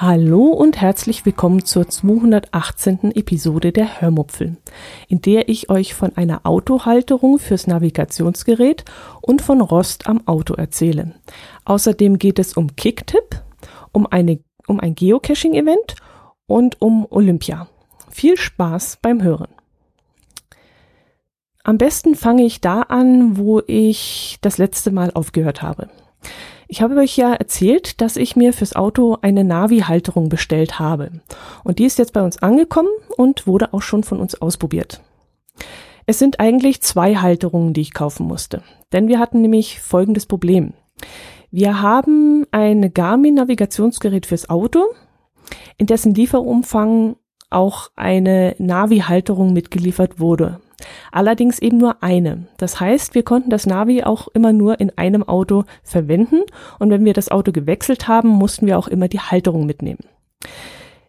Hallo und herzlich willkommen zur 218. Episode der Hörmupfel, in der ich euch von einer Autohalterung fürs Navigationsgerät und von Rost am Auto erzähle. Außerdem geht es um Kicktip, um, um ein Geocaching-Event und um Olympia. Viel Spaß beim Hören. Am besten fange ich da an, wo ich das letzte Mal aufgehört habe. Ich habe euch ja erzählt, dass ich mir fürs Auto eine Navi-Halterung bestellt habe. Und die ist jetzt bei uns angekommen und wurde auch schon von uns ausprobiert. Es sind eigentlich zwei Halterungen, die ich kaufen musste. Denn wir hatten nämlich folgendes Problem. Wir haben ein Garmin-Navigationsgerät fürs Auto, in dessen Lieferumfang auch eine Navi-Halterung mitgeliefert wurde. Allerdings eben nur eine. Das heißt, wir konnten das Navi auch immer nur in einem Auto verwenden und wenn wir das Auto gewechselt haben, mussten wir auch immer die Halterung mitnehmen.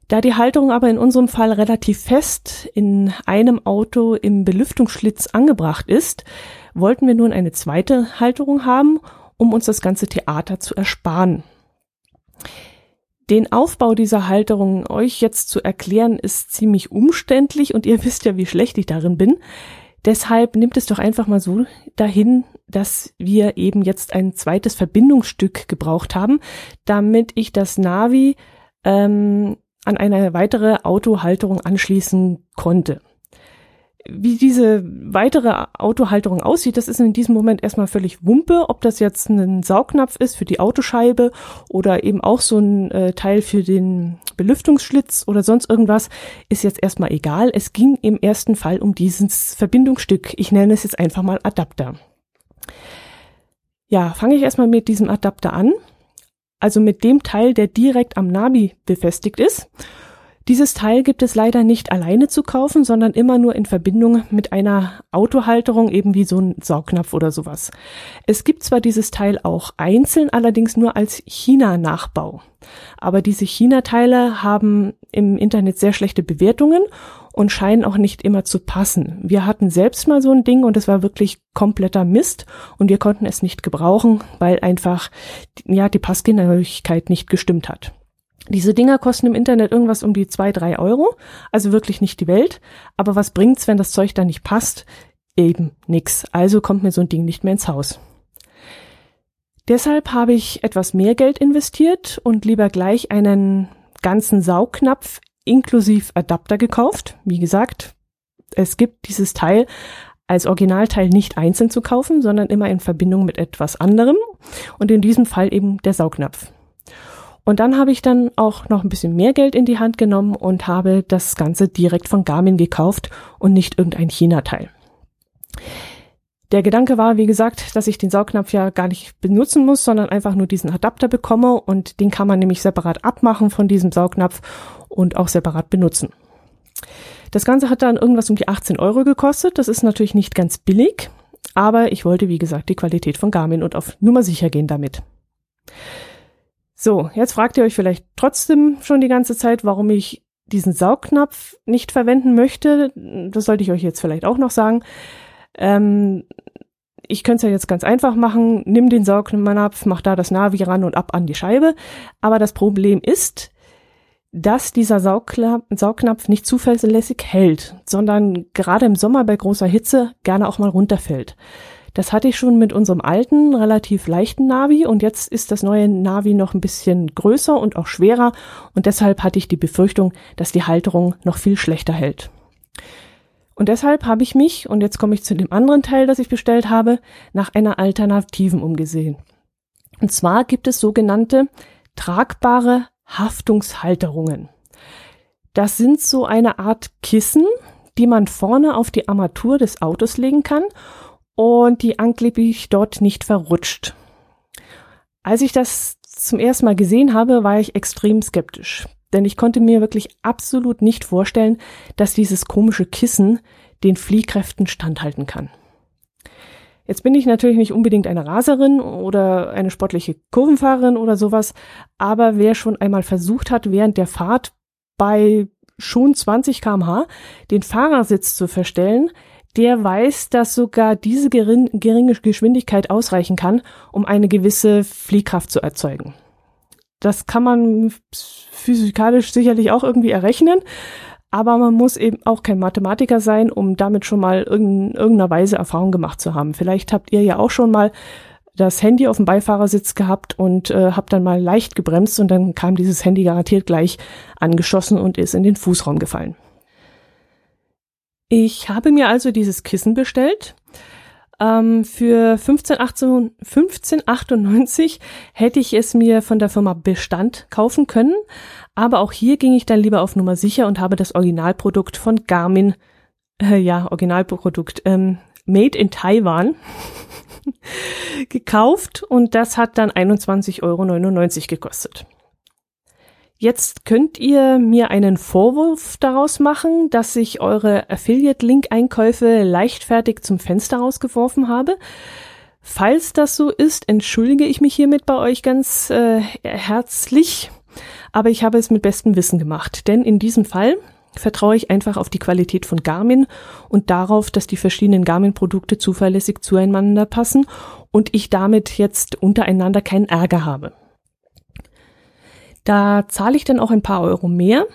Da die Halterung aber in unserem Fall relativ fest in einem Auto im Belüftungsschlitz angebracht ist, wollten wir nun eine zweite Halterung haben, um uns das ganze Theater zu ersparen. Den Aufbau dieser Halterung euch jetzt zu erklären, ist ziemlich umständlich und ihr wisst ja, wie schlecht ich darin bin. Deshalb nimmt es doch einfach mal so dahin, dass wir eben jetzt ein zweites Verbindungsstück gebraucht haben, damit ich das Navi ähm, an eine weitere Autohalterung anschließen konnte wie diese weitere Autohalterung aussieht, das ist in diesem Moment erstmal völlig Wumpe, ob das jetzt ein Saugnapf ist für die Autoscheibe oder eben auch so ein äh, Teil für den Belüftungsschlitz oder sonst irgendwas, ist jetzt erstmal egal. Es ging im ersten Fall um dieses Verbindungsstück. Ich nenne es jetzt einfach mal Adapter. Ja, fange ich erstmal mit diesem Adapter an. Also mit dem Teil, der direkt am Navi befestigt ist. Dieses Teil gibt es leider nicht alleine zu kaufen, sondern immer nur in Verbindung mit einer Autohalterung, eben wie so ein Saugnapf oder sowas. Es gibt zwar dieses Teil auch einzeln, allerdings nur als China-Nachbau. Aber diese China-Teile haben im Internet sehr schlechte Bewertungen und scheinen auch nicht immer zu passen. Wir hatten selbst mal so ein Ding und es war wirklich kompletter Mist und wir konnten es nicht gebrauchen, weil einfach ja die Passgenauigkeit nicht gestimmt hat. Diese Dinger kosten im Internet irgendwas um die zwei, drei Euro, also wirklich nicht die Welt. Aber was bringt's, wenn das Zeug da nicht passt? Eben nix. Also kommt mir so ein Ding nicht mehr ins Haus. Deshalb habe ich etwas mehr Geld investiert und lieber gleich einen ganzen Saugnapf inklusive Adapter gekauft. Wie gesagt, es gibt dieses Teil als Originalteil nicht einzeln zu kaufen, sondern immer in Verbindung mit etwas anderem und in diesem Fall eben der Saugnapf. Und dann habe ich dann auch noch ein bisschen mehr Geld in die Hand genommen und habe das Ganze direkt von Garmin gekauft und nicht irgendein China-Teil. Der Gedanke war, wie gesagt, dass ich den Saugnapf ja gar nicht benutzen muss, sondern einfach nur diesen Adapter bekomme und den kann man nämlich separat abmachen von diesem Saugnapf und auch separat benutzen. Das Ganze hat dann irgendwas um die 18 Euro gekostet. Das ist natürlich nicht ganz billig, aber ich wollte, wie gesagt, die Qualität von Garmin und auf Nummer sicher gehen damit. So, jetzt fragt ihr euch vielleicht trotzdem schon die ganze Zeit, warum ich diesen Saugnapf nicht verwenden möchte. Das sollte ich euch jetzt vielleicht auch noch sagen. Ähm, ich könnte es ja jetzt ganz einfach machen. Nimm den Saugnapf, mach da das Navi ran und ab an die Scheibe. Aber das Problem ist, dass dieser Saugnapf, Saugnapf nicht zuverlässig hält, sondern gerade im Sommer bei großer Hitze gerne auch mal runterfällt. Das hatte ich schon mit unserem alten, relativ leichten Navi und jetzt ist das neue Navi noch ein bisschen größer und auch schwerer und deshalb hatte ich die Befürchtung, dass die Halterung noch viel schlechter hält. Und deshalb habe ich mich, und jetzt komme ich zu dem anderen Teil, das ich bestellt habe, nach einer Alternativen umgesehen. Und zwar gibt es sogenannte tragbare Haftungshalterungen. Das sind so eine Art Kissen, die man vorne auf die Armatur des Autos legen kann und die angeblich dort nicht verrutscht. Als ich das zum ersten Mal gesehen habe, war ich extrem skeptisch, denn ich konnte mir wirklich absolut nicht vorstellen, dass dieses komische Kissen den Fliehkräften standhalten kann. Jetzt bin ich natürlich nicht unbedingt eine Raserin oder eine sportliche Kurvenfahrerin oder sowas, aber wer schon einmal versucht hat, während der Fahrt bei schon 20 kmh den Fahrersitz zu verstellen, der weiß, dass sogar diese geringe Geschwindigkeit ausreichen kann, um eine gewisse Fliehkraft zu erzeugen. Das kann man physikalisch sicherlich auch irgendwie errechnen, aber man muss eben auch kein Mathematiker sein, um damit schon mal in irgendeiner Weise Erfahrung gemacht zu haben. Vielleicht habt ihr ja auch schon mal das Handy auf dem Beifahrersitz gehabt und äh, habt dann mal leicht gebremst und dann kam dieses Handy garantiert gleich angeschossen und ist in den Fußraum gefallen. Ich habe mir also dieses Kissen bestellt. Ähm, für 15,98 15, hätte ich es mir von der Firma Bestand kaufen können, aber auch hier ging ich dann lieber auf Nummer sicher und habe das Originalprodukt von Garmin, äh, ja, Originalprodukt, ähm, Made in Taiwan gekauft und das hat dann 21,99 Euro gekostet. Jetzt könnt ihr mir einen Vorwurf daraus machen, dass ich eure Affiliate-Link-Einkäufe leichtfertig zum Fenster rausgeworfen habe. Falls das so ist, entschuldige ich mich hiermit bei euch ganz äh, herzlich, aber ich habe es mit bestem Wissen gemacht, denn in diesem Fall vertraue ich einfach auf die Qualität von Garmin und darauf, dass die verschiedenen Garmin-Produkte zuverlässig zueinander passen und ich damit jetzt untereinander keinen Ärger habe. Da zahle ich dann auch ein paar Euro mehr.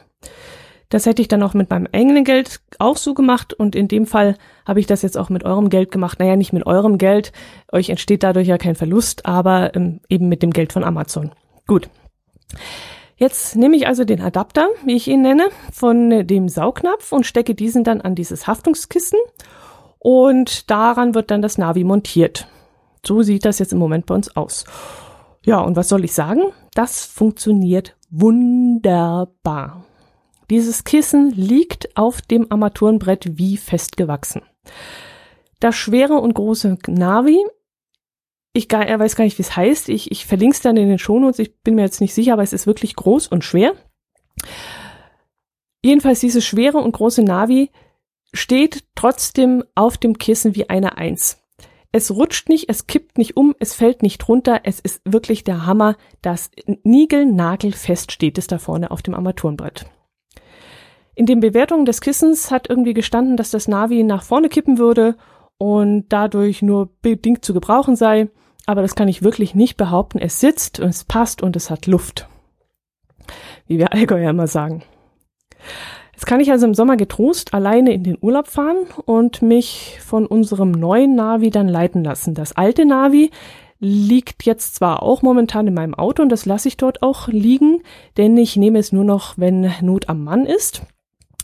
Das hätte ich dann auch mit meinem eigenen Geld auch so gemacht und in dem Fall habe ich das jetzt auch mit eurem Geld gemacht. Naja, nicht mit eurem Geld, euch entsteht dadurch ja kein Verlust, aber ähm, eben mit dem Geld von Amazon. Gut. Jetzt nehme ich also den Adapter, wie ich ihn nenne, von dem Saugnapf und stecke diesen dann an dieses Haftungskissen und daran wird dann das Navi montiert. So sieht das jetzt im Moment bei uns aus. Ja, und was soll ich sagen? Das funktioniert wunderbar. Dieses Kissen liegt auf dem Armaturenbrett wie festgewachsen. Das schwere und große Navi, ich weiß gar nicht, wie es heißt, ich, ich verlinke es dann in den Shownotes, ich bin mir jetzt nicht sicher, aber es ist wirklich groß und schwer. Jedenfalls dieses schwere und große Navi steht trotzdem auf dem Kissen wie eine Eins. Es rutscht nicht, es kippt nicht um, es fällt nicht runter. Es ist wirklich der Hammer. Das Nigel-Nagel-fest steht es da vorne auf dem Armaturenbrett. In den Bewertungen des Kissens hat irgendwie gestanden, dass das Navi nach vorne kippen würde und dadurch nur bedingt zu gebrauchen sei. Aber das kann ich wirklich nicht behaupten. Es sitzt und es passt und es hat Luft. Wie wir Allgäuer immer sagen. Jetzt kann ich also im Sommer getrost alleine in den Urlaub fahren und mich von unserem neuen Navi dann leiten lassen. Das alte Navi liegt jetzt zwar auch momentan in meinem Auto und das lasse ich dort auch liegen, denn ich nehme es nur noch, wenn Not am Mann ist.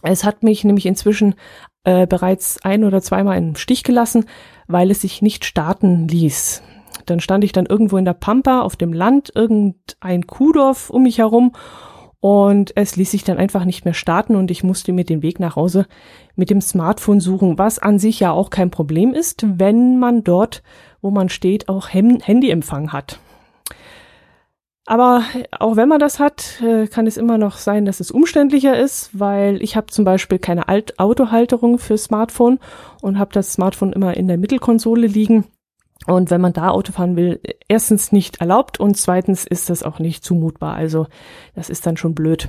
Es hat mich nämlich inzwischen äh, bereits ein oder zweimal im Stich gelassen, weil es sich nicht starten ließ. Dann stand ich dann irgendwo in der Pampa auf dem Land, irgendein Kuhdorf um mich herum und es ließ sich dann einfach nicht mehr starten und ich musste mir den Weg nach Hause mit dem Smartphone suchen, was an sich ja auch kein Problem ist, wenn man dort, wo man steht, auch Handyempfang hat. Aber auch wenn man das hat, äh, kann es immer noch sein, dass es umständlicher ist, weil ich habe zum Beispiel keine Alt Autohalterung für Smartphone und habe das Smartphone immer in der Mittelkonsole liegen. Und wenn man da Auto fahren will, erstens nicht erlaubt und zweitens ist das auch nicht zumutbar. Also das ist dann schon blöd.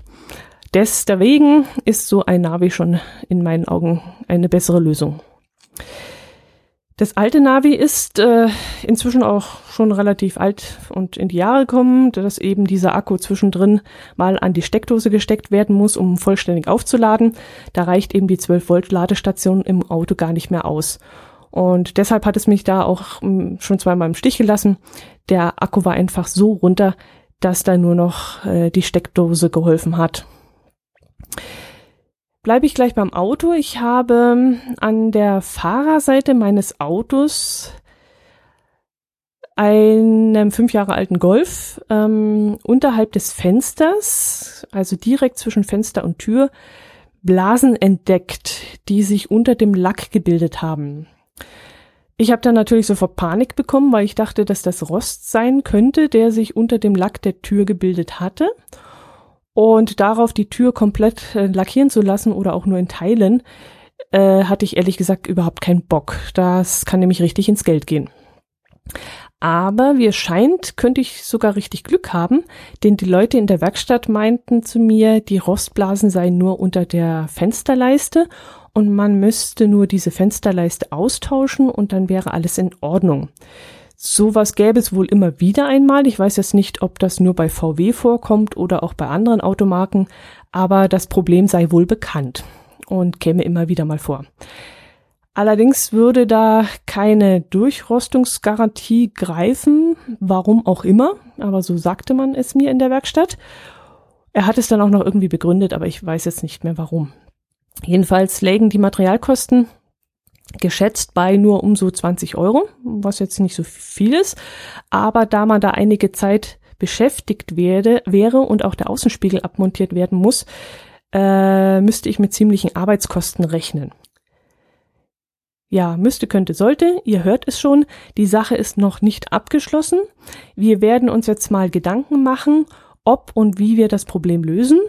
Deswegen ist so ein Navi schon in meinen Augen eine bessere Lösung. Das alte Navi ist äh, inzwischen auch schon relativ alt und in die Jahre gekommen, dass eben dieser Akku zwischendrin mal an die Steckdose gesteckt werden muss, um vollständig aufzuladen. Da reicht eben die 12 Volt Ladestation im Auto gar nicht mehr aus. Und deshalb hat es mich da auch hm, schon zweimal im Stich gelassen. Der Akku war einfach so runter, dass da nur noch äh, die Steckdose geholfen hat. Bleibe ich gleich beim Auto. Ich habe hm, an der Fahrerseite meines Autos einen fünf Jahre alten Golf ähm, unterhalb des Fensters, also direkt zwischen Fenster und Tür, Blasen entdeckt, die sich unter dem Lack gebildet haben. Ich habe dann natürlich sofort Panik bekommen, weil ich dachte, dass das Rost sein könnte, der sich unter dem Lack der Tür gebildet hatte. Und darauf die Tür komplett äh, lackieren zu lassen oder auch nur in Teilen, äh, hatte ich ehrlich gesagt überhaupt keinen Bock. Das kann nämlich richtig ins Geld gehen. Aber wie es scheint, könnte ich sogar richtig Glück haben, denn die Leute in der Werkstatt meinten zu mir, die Rostblasen seien nur unter der Fensterleiste und man müsste nur diese Fensterleiste austauschen und dann wäre alles in Ordnung. Sowas gäbe es wohl immer wieder einmal. Ich weiß jetzt nicht, ob das nur bei VW vorkommt oder auch bei anderen Automarken, aber das Problem sei wohl bekannt und käme immer wieder mal vor. Allerdings würde da keine Durchrostungsgarantie greifen, warum auch immer, aber so sagte man es mir in der Werkstatt. Er hat es dann auch noch irgendwie begründet, aber ich weiß jetzt nicht mehr warum. Jedenfalls lägen die Materialkosten geschätzt bei nur um so 20 Euro, was jetzt nicht so viel ist, aber da man da einige Zeit beschäftigt werde, wäre und auch der Außenspiegel abmontiert werden muss, äh, müsste ich mit ziemlichen Arbeitskosten rechnen. Ja, müsste, könnte, sollte. Ihr hört es schon. Die Sache ist noch nicht abgeschlossen. Wir werden uns jetzt mal Gedanken machen, ob und wie wir das Problem lösen.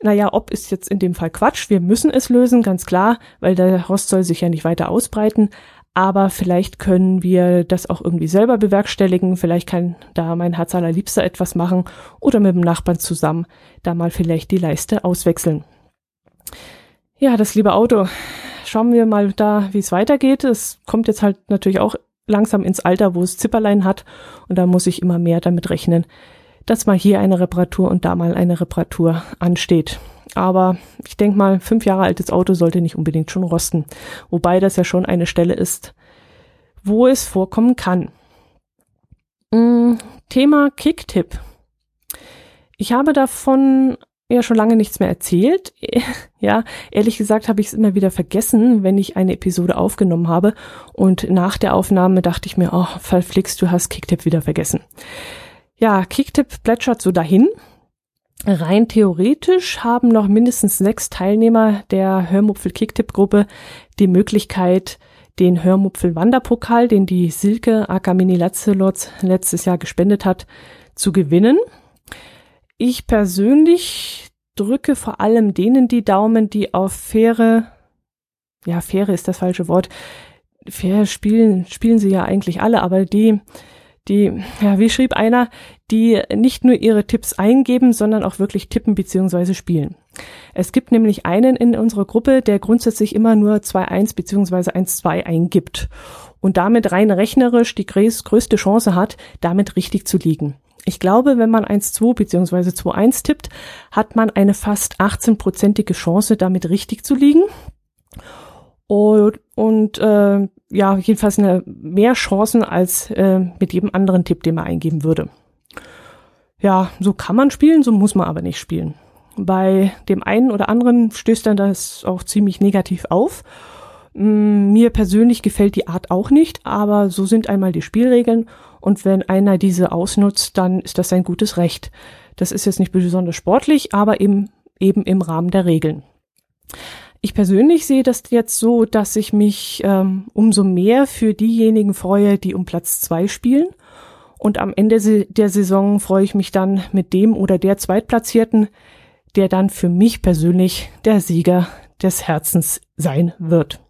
Naja, ob ist jetzt in dem Fall Quatsch. Wir müssen es lösen, ganz klar, weil der Rost soll sich ja nicht weiter ausbreiten. Aber vielleicht können wir das auch irgendwie selber bewerkstelligen. Vielleicht kann da mein Herz allerliebster etwas machen oder mit dem Nachbarn zusammen da mal vielleicht die Leiste auswechseln. Ja, das liebe Auto schauen wir mal da, wie es weitergeht. Es kommt jetzt halt natürlich auch langsam ins Alter, wo es Zipperlein hat und da muss ich immer mehr damit rechnen, dass mal hier eine Reparatur und da mal eine Reparatur ansteht. Aber ich denke mal, fünf Jahre altes Auto sollte nicht unbedingt schon rosten, wobei das ja schon eine Stelle ist, wo es vorkommen kann. Hm, Thema Kicktip. Ich habe davon ja schon lange nichts mehr erzählt. ja, ehrlich gesagt habe ich es immer wieder vergessen, wenn ich eine Episode aufgenommen habe. Und nach der Aufnahme dachte ich mir, oh, verflixt, du hast Kicktip wieder vergessen. Ja, Kicktip plätschert so dahin. Rein theoretisch haben noch mindestens sechs Teilnehmer der Hörmupfel Kicktip Gruppe die Möglichkeit, den Hörmupfel Wanderpokal, den die Silke Akamini Latzelotz letztes Jahr gespendet hat, zu gewinnen. Ich persönlich drücke vor allem denen die Daumen, die auf faire, ja, faire ist das falsche Wort. Fair spielen, spielen sie ja eigentlich alle, aber die, die, ja, wie schrieb einer, die nicht nur ihre Tipps eingeben, sondern auch wirklich tippen bzw. spielen. Es gibt nämlich einen in unserer Gruppe, der grundsätzlich immer nur 2-1 bzw. 1-2 eingibt und damit rein rechnerisch die größte Chance hat, damit richtig zu liegen. Ich glaube, wenn man 1-2 bzw. 2-1 tippt, hat man eine fast 18-prozentige Chance, damit richtig zu liegen. Und, und äh, ja, jedenfalls eine mehr Chancen als äh, mit jedem anderen Tipp, den man eingeben würde. Ja, so kann man spielen, so muss man aber nicht spielen. Bei dem einen oder anderen stößt dann das auch ziemlich negativ auf. Mm, mir persönlich gefällt die Art auch nicht, aber so sind einmal die Spielregeln und wenn einer diese ausnutzt, dann ist das sein gutes Recht. Das ist jetzt nicht besonders sportlich, aber eben, eben im Rahmen der Regeln. Ich persönlich sehe das jetzt so, dass ich mich ähm, umso mehr für diejenigen freue, die um Platz zwei spielen. Und am Ende der Saison freue ich mich dann mit dem oder der Zweitplatzierten, der dann für mich persönlich der Sieger des Herzens sein wird.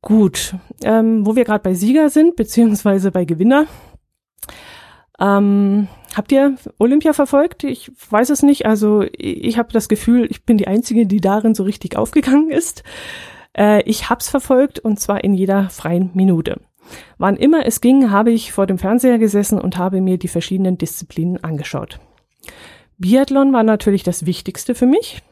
Gut, ähm, wo wir gerade bei Sieger sind, beziehungsweise bei Gewinner. Ähm, habt ihr Olympia verfolgt? Ich weiß es nicht. Also ich habe das Gefühl, ich bin die Einzige, die darin so richtig aufgegangen ist. Äh, ich hab's verfolgt und zwar in jeder freien Minute. Wann immer es ging, habe ich vor dem Fernseher gesessen und habe mir die verschiedenen Disziplinen angeschaut. Biathlon war natürlich das Wichtigste für mich.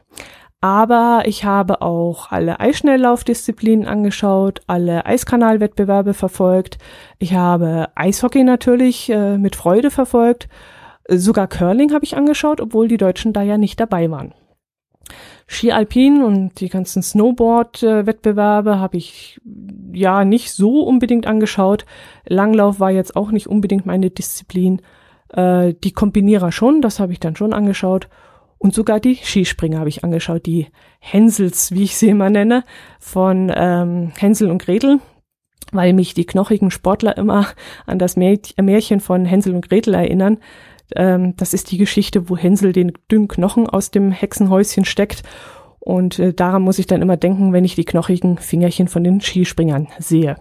Aber ich habe auch alle Eisschnelllaufdisziplinen angeschaut, alle Eiskanalwettbewerbe verfolgt. Ich habe Eishockey natürlich äh, mit Freude verfolgt. Sogar Curling habe ich angeschaut, obwohl die Deutschen da ja nicht dabei waren. Ski Alpin und die ganzen Snowboard-Wettbewerbe habe ich ja nicht so unbedingt angeschaut. Langlauf war jetzt auch nicht unbedingt meine Disziplin. Äh, die Kombinierer schon, das habe ich dann schon angeschaut. Und sogar die Skispringer habe ich angeschaut, die Hänsels, wie ich sie immer nenne, von ähm, Hänsel und Gretel, weil mich die knochigen Sportler immer an das Märchen von Hänsel und Gretel erinnern. Ähm, das ist die Geschichte, wo Hänsel den dünnen Knochen aus dem Hexenhäuschen steckt. Und äh, daran muss ich dann immer denken, wenn ich die knochigen Fingerchen von den Skispringern sehe.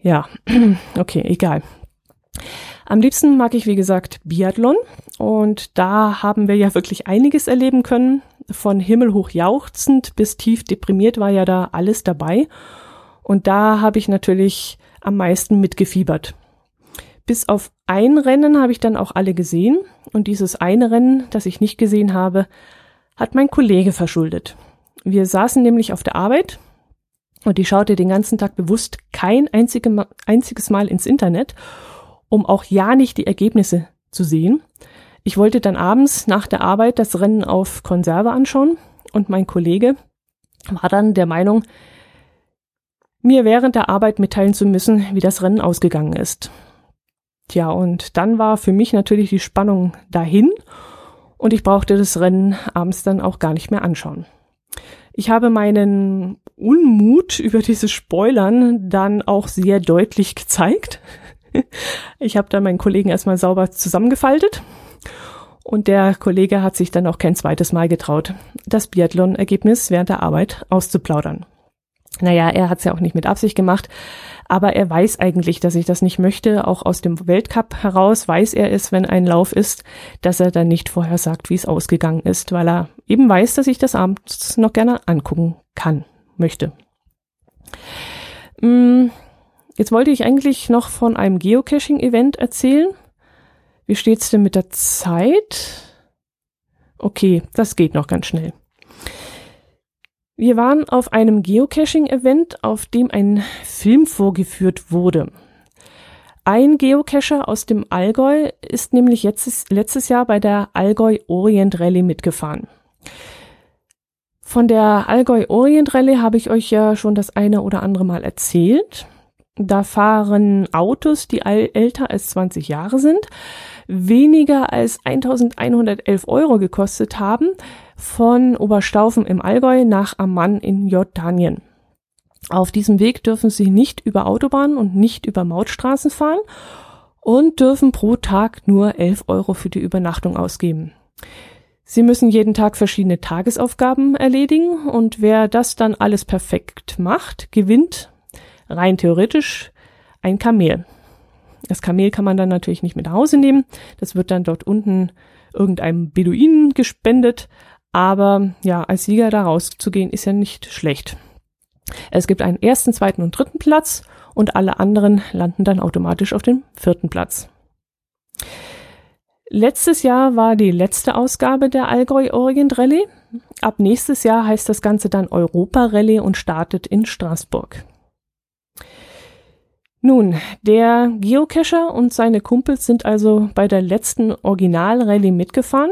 Ja, okay, egal. Am liebsten mag ich, wie gesagt, Biathlon. Und da haben wir ja wirklich einiges erleben können. Von himmelhoch jauchzend bis tief deprimiert war ja da alles dabei. Und da habe ich natürlich am meisten mitgefiebert. Bis auf ein Rennen habe ich dann auch alle gesehen. Und dieses eine Rennen, das ich nicht gesehen habe, hat mein Kollege verschuldet. Wir saßen nämlich auf der Arbeit und ich schaute den ganzen Tag bewusst kein einzige, einziges Mal ins Internet um auch ja nicht die Ergebnisse zu sehen. Ich wollte dann abends nach der Arbeit das Rennen auf Konserve anschauen und mein Kollege war dann der Meinung, mir während der Arbeit mitteilen zu müssen, wie das Rennen ausgegangen ist. Tja, und dann war für mich natürlich die Spannung dahin und ich brauchte das Rennen abends dann auch gar nicht mehr anschauen. Ich habe meinen Unmut über dieses Spoilern dann auch sehr deutlich gezeigt. Ich habe dann meinen Kollegen erstmal sauber zusammengefaltet und der Kollege hat sich dann auch kein zweites Mal getraut, das Biathlon-Ergebnis während der Arbeit auszuplaudern. Naja, er hat es ja auch nicht mit Absicht gemacht, aber er weiß eigentlich, dass ich das nicht möchte. Auch aus dem Weltcup heraus weiß er es, wenn ein Lauf ist, dass er dann nicht vorher sagt, wie es ausgegangen ist, weil er eben weiß, dass ich das abends noch gerne angucken kann, möchte. Hm, Jetzt wollte ich eigentlich noch von einem Geocaching-Event erzählen. Wie steht's denn mit der Zeit? Okay, das geht noch ganz schnell. Wir waren auf einem Geocaching-Event, auf dem ein Film vorgeführt wurde. Ein Geocacher aus dem Allgäu ist nämlich jetzt, letztes Jahr bei der Allgäu Orient Rallye mitgefahren. Von der Allgäu Orient Rallye habe ich euch ja schon das eine oder andere Mal erzählt. Da fahren Autos, die älter als 20 Jahre sind, weniger als 1111 Euro gekostet haben, von Oberstaufen im Allgäu nach Amman in Jordanien. Auf diesem Weg dürfen sie nicht über Autobahnen und nicht über Mautstraßen fahren und dürfen pro Tag nur 11 Euro für die Übernachtung ausgeben. Sie müssen jeden Tag verschiedene Tagesaufgaben erledigen und wer das dann alles perfekt macht, gewinnt rein theoretisch ein Kamel. Das Kamel kann man dann natürlich nicht mit nach Hause nehmen. Das wird dann dort unten irgendeinem Beduinen gespendet. Aber ja, als Sieger da rauszugehen, ist ja nicht schlecht. Es gibt einen ersten, zweiten und dritten Platz und alle anderen landen dann automatisch auf dem vierten Platz. Letztes Jahr war die letzte Ausgabe der Allgäu Orient Rallye. Ab nächstes Jahr heißt das Ganze dann Europa Rallye und startet in Straßburg. Nun, der Geocacher und seine Kumpels sind also bei der letzten Original-Rallye mitgefahren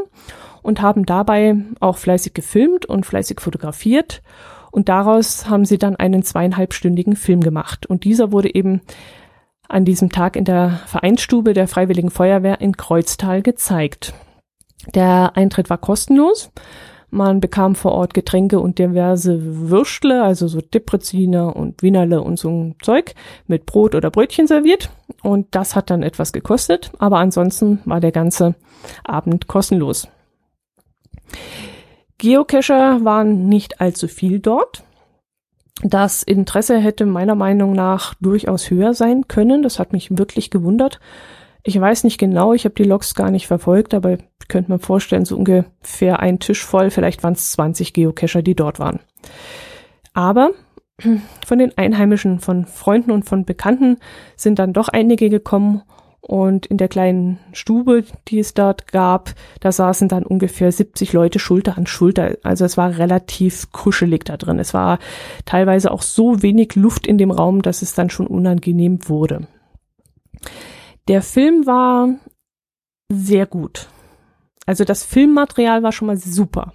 und haben dabei auch fleißig gefilmt und fleißig fotografiert. Und daraus haben sie dann einen zweieinhalbstündigen Film gemacht. Und dieser wurde eben an diesem Tag in der Vereinsstube der Freiwilligen Feuerwehr in Kreuztal gezeigt. Der Eintritt war kostenlos. Man bekam vor Ort Getränke und diverse Würstle, also so Depreziner und Wienerle und so ein Zeug mit Brot oder Brötchen serviert. Und das hat dann etwas gekostet, aber ansonsten war der ganze Abend kostenlos. Geocacher waren nicht allzu viel dort. Das Interesse hätte meiner Meinung nach durchaus höher sein können. Das hat mich wirklich gewundert. Ich weiß nicht genau, ich habe die Logs gar nicht verfolgt, aber könnte mir vorstellen, so ungefähr ein Tisch voll, vielleicht waren es 20 Geocacher, die dort waren. Aber von den Einheimischen, von Freunden und von Bekannten sind dann doch einige gekommen und in der kleinen Stube, die es dort gab, da saßen dann ungefähr 70 Leute Schulter an Schulter. Also es war relativ kuschelig da drin. Es war teilweise auch so wenig Luft in dem Raum, dass es dann schon unangenehm wurde. Der Film war sehr gut. Also das Filmmaterial war schon mal super.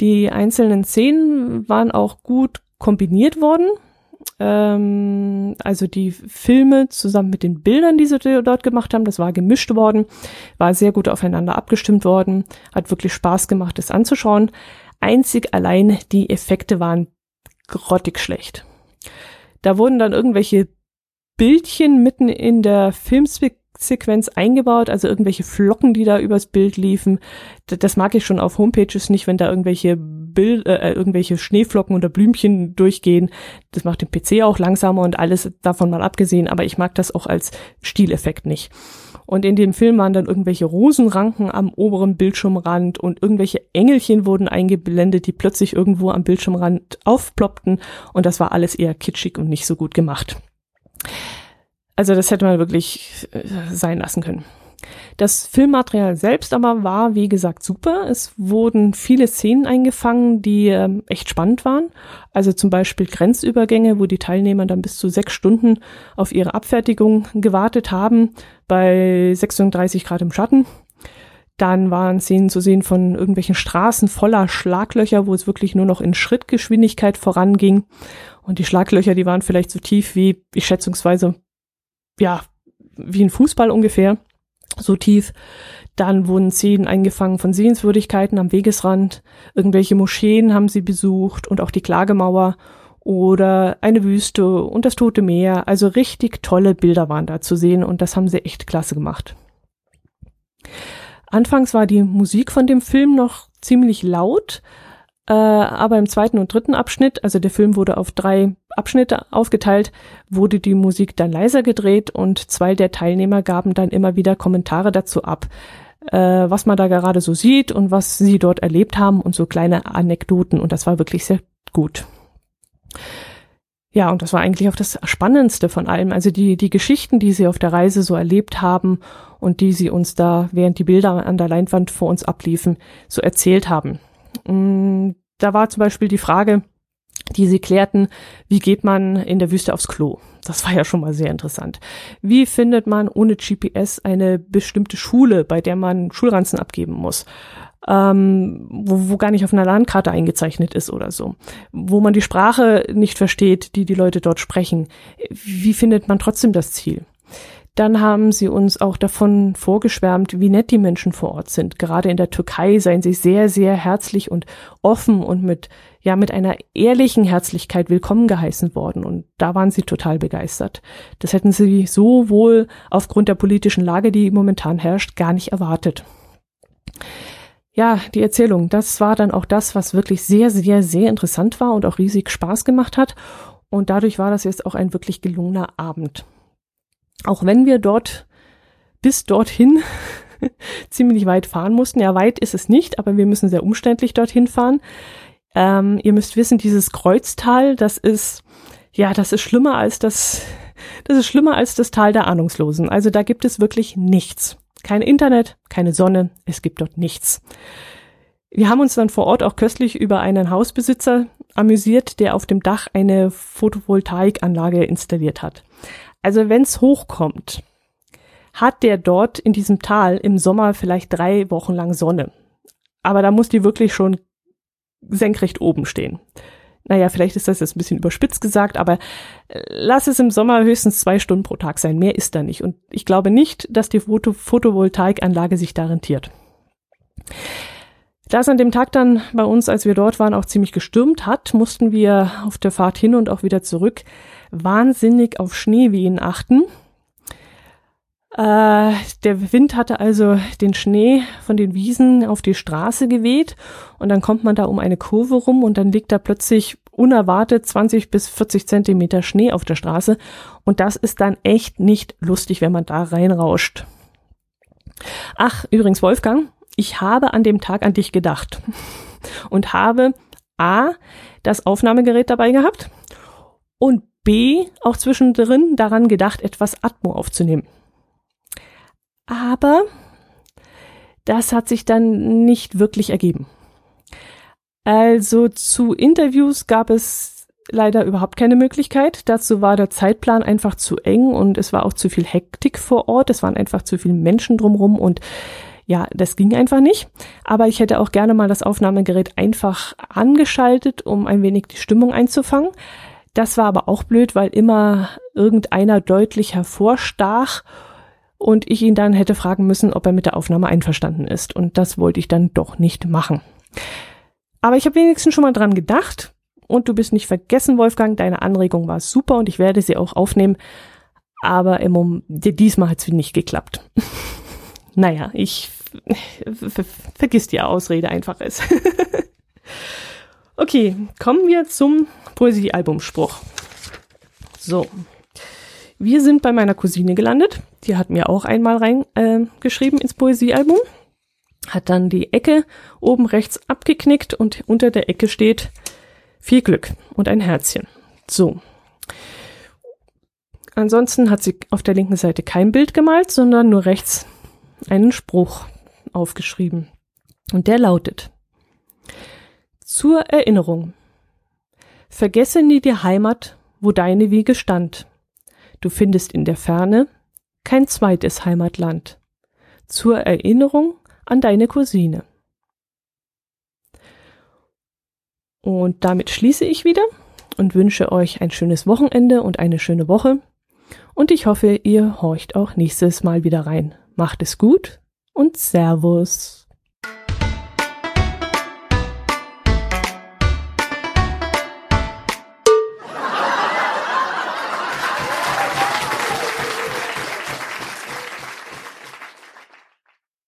Die einzelnen Szenen waren auch gut kombiniert worden. Ähm, also die Filme zusammen mit den Bildern, die sie dort gemacht haben, das war gemischt worden, war sehr gut aufeinander abgestimmt worden, hat wirklich Spaß gemacht, das anzuschauen. Einzig allein die Effekte waren grottig schlecht. Da wurden dann irgendwelche Bildchen mitten in der Filmsequenz Jagdsequenz eingebaut, also irgendwelche Flocken, die da übers Bild liefen. Das mag ich schon auf Homepages nicht, wenn da irgendwelche Bild, äh, äh, irgendwelche Schneeflocken oder Blümchen durchgehen. Das macht den PC auch langsamer und alles davon mal abgesehen, aber ich mag das auch als Stileffekt nicht. Und in dem Film waren dann irgendwelche Rosenranken am oberen Bildschirmrand und irgendwelche Engelchen wurden eingeblendet, die plötzlich irgendwo am Bildschirmrand aufploppten. Und das war alles eher kitschig und nicht so gut gemacht. Also das hätte man wirklich äh, sein lassen können. Das Filmmaterial selbst aber war, wie gesagt, super. Es wurden viele Szenen eingefangen, die ähm, echt spannend waren. Also zum Beispiel Grenzübergänge, wo die Teilnehmer dann bis zu sechs Stunden auf ihre Abfertigung gewartet haben, bei 36 Grad im Schatten. Dann waren Szenen zu sehen von irgendwelchen Straßen voller Schlaglöcher, wo es wirklich nur noch in Schrittgeschwindigkeit voranging. Und die Schlaglöcher, die waren vielleicht so tief wie, ich schätzungsweise, ja, wie ein Fußball ungefähr so tief. Dann wurden Szenen eingefangen von Sehenswürdigkeiten am Wegesrand. Irgendwelche Moscheen haben sie besucht und auch die Klagemauer oder eine Wüste und das Tote Meer. Also richtig tolle Bilder waren da zu sehen und das haben sie echt klasse gemacht. Anfangs war die Musik von dem Film noch ziemlich laut, äh, aber im zweiten und dritten Abschnitt, also der Film wurde auf drei Abschnitte aufgeteilt, wurde die Musik dann leiser gedreht und zwei der Teilnehmer gaben dann immer wieder Kommentare dazu ab, äh, was man da gerade so sieht und was sie dort erlebt haben und so kleine Anekdoten und das war wirklich sehr gut. Ja, und das war eigentlich auch das Spannendste von allem. Also die, die Geschichten, die sie auf der Reise so erlebt haben und die sie uns da, während die Bilder an der Leinwand vor uns abliefen, so erzählt haben. Mm, da war zum Beispiel die Frage, die sie klärten, wie geht man in der Wüste aufs Klo? Das war ja schon mal sehr interessant. Wie findet man ohne GPS eine bestimmte Schule, bei der man Schulranzen abgeben muss? Ähm, wo, wo gar nicht auf einer Landkarte eingezeichnet ist oder so. Wo man die Sprache nicht versteht, die die Leute dort sprechen. Wie findet man trotzdem das Ziel? Dann haben sie uns auch davon vorgeschwärmt, wie nett die Menschen vor Ort sind. Gerade in der Türkei seien sie sehr, sehr herzlich und offen und mit, ja, mit einer ehrlichen Herzlichkeit willkommen geheißen worden. Und da waren sie total begeistert. Das hätten sie so wohl aufgrund der politischen Lage, die momentan herrscht, gar nicht erwartet. Ja, die Erzählung, das war dann auch das, was wirklich sehr, sehr, sehr interessant war und auch riesig Spaß gemacht hat. Und dadurch war das jetzt auch ein wirklich gelungener Abend. Auch wenn wir dort bis dorthin ziemlich weit fahren mussten. Ja, weit ist es nicht, aber wir müssen sehr umständlich dorthin fahren. Ähm, ihr müsst wissen, dieses Kreuztal, das ist, ja, das ist schlimmer als das, das ist schlimmer als das Tal der Ahnungslosen. Also da gibt es wirklich nichts. Kein Internet, keine Sonne, es gibt dort nichts. Wir haben uns dann vor Ort auch köstlich über einen Hausbesitzer amüsiert, der auf dem Dach eine Photovoltaikanlage installiert hat. Also wenn's hochkommt, hat der dort in diesem Tal im Sommer vielleicht drei Wochen lang Sonne. Aber da muss die wirklich schon senkrecht oben stehen. Naja, vielleicht ist das jetzt ein bisschen überspitzt gesagt, aber äh, lass es im Sommer höchstens zwei Stunden pro Tag sein. Mehr ist da nicht. Und ich glaube nicht, dass die Foto Photovoltaikanlage sich da rentiert. Da es an dem Tag dann bei uns, als wir dort waren, auch ziemlich gestürmt hat, mussten wir auf der Fahrt hin und auch wieder zurück wahnsinnig auf Schneewehen achten. Äh, der Wind hatte also den Schnee von den Wiesen auf die Straße geweht und dann kommt man da um eine Kurve rum und dann liegt da plötzlich unerwartet 20 bis 40 Zentimeter Schnee auf der Straße und das ist dann echt nicht lustig, wenn man da reinrauscht. Ach, übrigens Wolfgang, ich habe an dem Tag an dich gedacht und habe A, das Aufnahmegerät dabei gehabt und B, auch zwischendrin daran gedacht, etwas Atmo aufzunehmen. Aber das hat sich dann nicht wirklich ergeben. Also zu Interviews gab es leider überhaupt keine Möglichkeit. Dazu war der Zeitplan einfach zu eng und es war auch zu viel Hektik vor Ort. Es waren einfach zu viele Menschen drumherum und ja, das ging einfach nicht. Aber ich hätte auch gerne mal das Aufnahmegerät einfach angeschaltet, um ein wenig die Stimmung einzufangen. Das war aber auch blöd, weil immer irgendeiner deutlich hervorstach und ich ihn dann hätte fragen müssen, ob er mit der Aufnahme einverstanden ist. Und das wollte ich dann doch nicht machen. Aber ich habe wenigstens schon mal dran gedacht. Und du bist nicht vergessen, Wolfgang, deine Anregung war super und ich werde sie auch aufnehmen. Aber im Moment, diesmal hat es nicht geklappt. naja, ich ver vergiss die Ausrede einfach ist. Okay, kommen wir zum Poesiealbumspruch. So. Wir sind bei meiner Cousine gelandet. Die hat mir auch einmal reingeschrieben äh, ins Poesiealbum. Hat dann die Ecke oben rechts abgeknickt und unter der Ecke steht viel Glück und ein Herzchen. So. Ansonsten hat sie auf der linken Seite kein Bild gemalt, sondern nur rechts einen Spruch aufgeschrieben. Und der lautet Zur Erinnerung. Vergesse nie die Heimat, wo deine Wiege stand. Du findest in der Ferne kein zweites Heimatland. Zur Erinnerung an deine Cousine. Und damit schließe ich wieder und wünsche euch ein schönes Wochenende und eine schöne Woche. Und ich hoffe, ihr horcht auch nächstes Mal wieder rein. Macht es gut und Servus.